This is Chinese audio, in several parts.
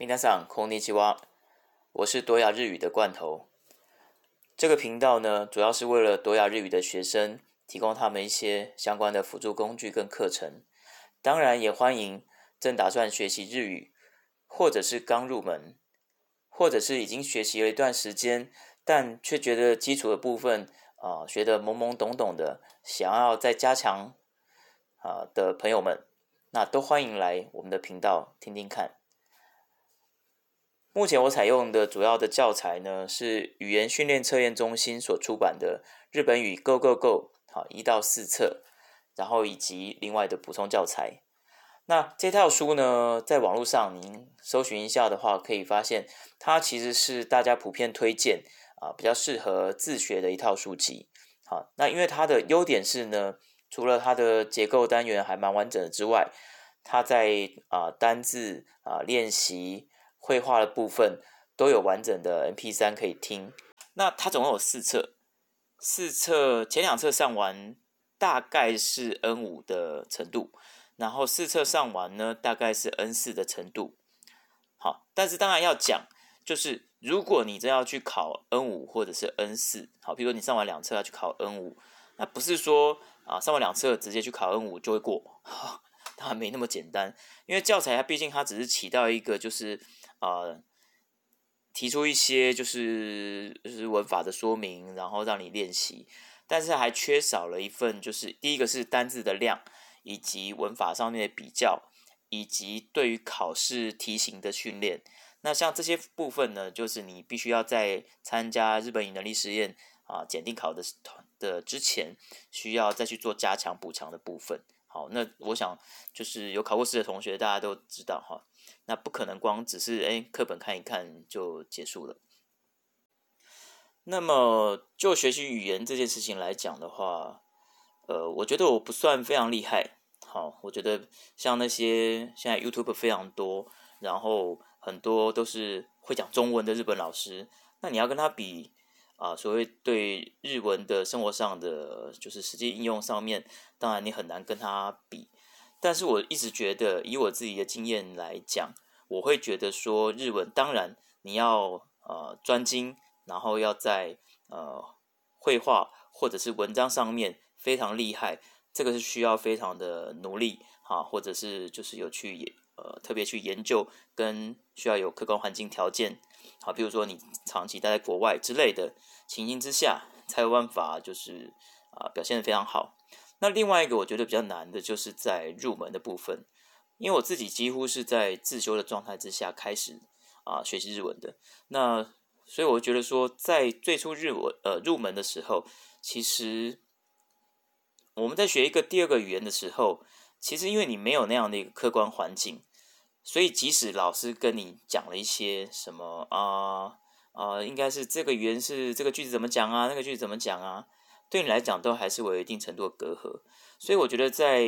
皆さんこんにちは，我是多雅日语的罐头。这个频道呢，主要是为了多雅日语的学生提供他们一些相关的辅助工具跟课程。当然，也欢迎正打算学习日语，或者是刚入门，或者是已经学习了一段时间，但却觉得基础的部分啊学得懵懵懂懂的，想要再加强啊的朋友们，那都欢迎来我们的频道听听看。 目前我采用的主要的教材呢，是语言训练测验中心所出版的《日本语 Go Go Go》好一到四册，然后以及另外的补充教材。那这套书呢，在网络上您搜寻一下的话，可以发现它其实是大家普遍推荐啊，比较适合自学的一套书籍。好，那因为它的优点是呢，除了它的结构单元还蛮完整的之外，它在啊单字啊练习。绘画的部分都有完整的 M P 三可以听。那它总共有四册，四册前两册上完大概是 N 五的程度，然后四册上完呢大概是 N 四的程度。好，但是当然要讲，就是如果你真要去考 N 五或者是 N 四，好，比如说你上完两册要去考 N 五，那不是说啊上完两册直接去考 N 五就会过，当然没那么简单，因为教材它毕竟它只是起到一个就是。啊，提出一些就是就是文法的说明，然后让你练习，但是还缺少了一份，就是第一个是单字的量，以及文法上面的比较，以及对于考试题型的训练。那像这些部分呢，就是你必须要在参加日本语能力实验啊检定考的的之前，需要再去做加强补强的部分。好，那我想就是有考过试的同学，大家都知道哈。那不可能光只是哎课本看一看就结束了。那么就学习语言这件事情来讲的话，呃，我觉得我不算非常厉害。好，我觉得像那些现在 YouTube 非常多，然后很多都是会讲中文的日本老师，那你要跟他比啊，所谓对日文的生活上的就是实际应用上面，当然你很难跟他比。但是我一直觉得，以我自己的经验来讲，我会觉得说日文，当然你要呃专精，然后要在呃绘画或者是文章上面非常厉害，这个是需要非常的努力啊，或者是就是有去呃特别去研究，跟需要有客观环境条件，好，比如说你长期待在国外之类的情形之下，才有办法就是啊表现的非常好。那另外一个我觉得比较难的就是在入门的部分，因为我自己几乎是在自修的状态之下开始啊学习日文的。那所以我觉得说，在最初日文呃入门的时候，其实我们在学一个第二个语言的时候，其实因为你没有那样的一个客观环境，所以即使老师跟你讲了一些什么啊啊，应该是这个语言是这个句子怎么讲啊，那个句子怎么讲啊。对你来讲，都还是有一定程度的隔阂，所以我觉得在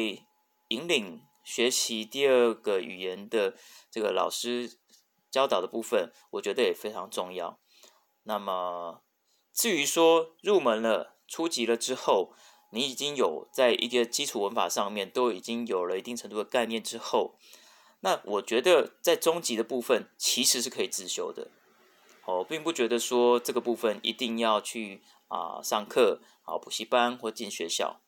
引领学习第二个语言的这个老师教导的部分，我觉得也非常重要。那么，至于说入门了、初级了之后，你已经有在一个基础文法上面都已经有了一定程度的概念之后，那我觉得在中级的部分其实是可以自修的。我并不觉得说这个部分一定要去。啊，上课啊，补习班或进学校，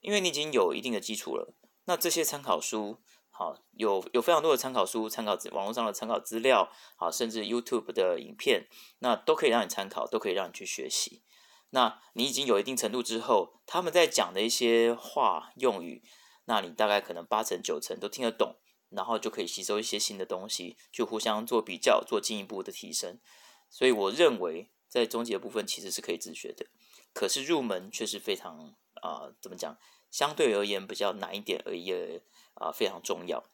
因为你已经有一定的基础了。那这些参考书，好，有有非常多的参考书，参考网络上的参考资料，好，甚至 YouTube 的影片，那都可以让你参考，都可以让你去学习。那你已经有一定程度之后，他们在讲的一些话用语，那你大概可能八成九成都听得懂，然后就可以吸收一些新的东西，就互相做比较，做进一步的提升。所以我认为。在中级的部分其实是可以自学的，可是入门却是非常啊，怎么讲？相对而言比较难一点而已啊，非常重要。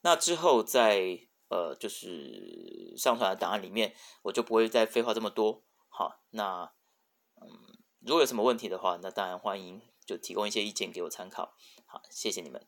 那之后在呃，就是上传的档案里面，我就不会再废话这么多。好，那嗯，如果有什么问题的话，那当然欢迎就提供一些意见给我参考。好，谢谢你们。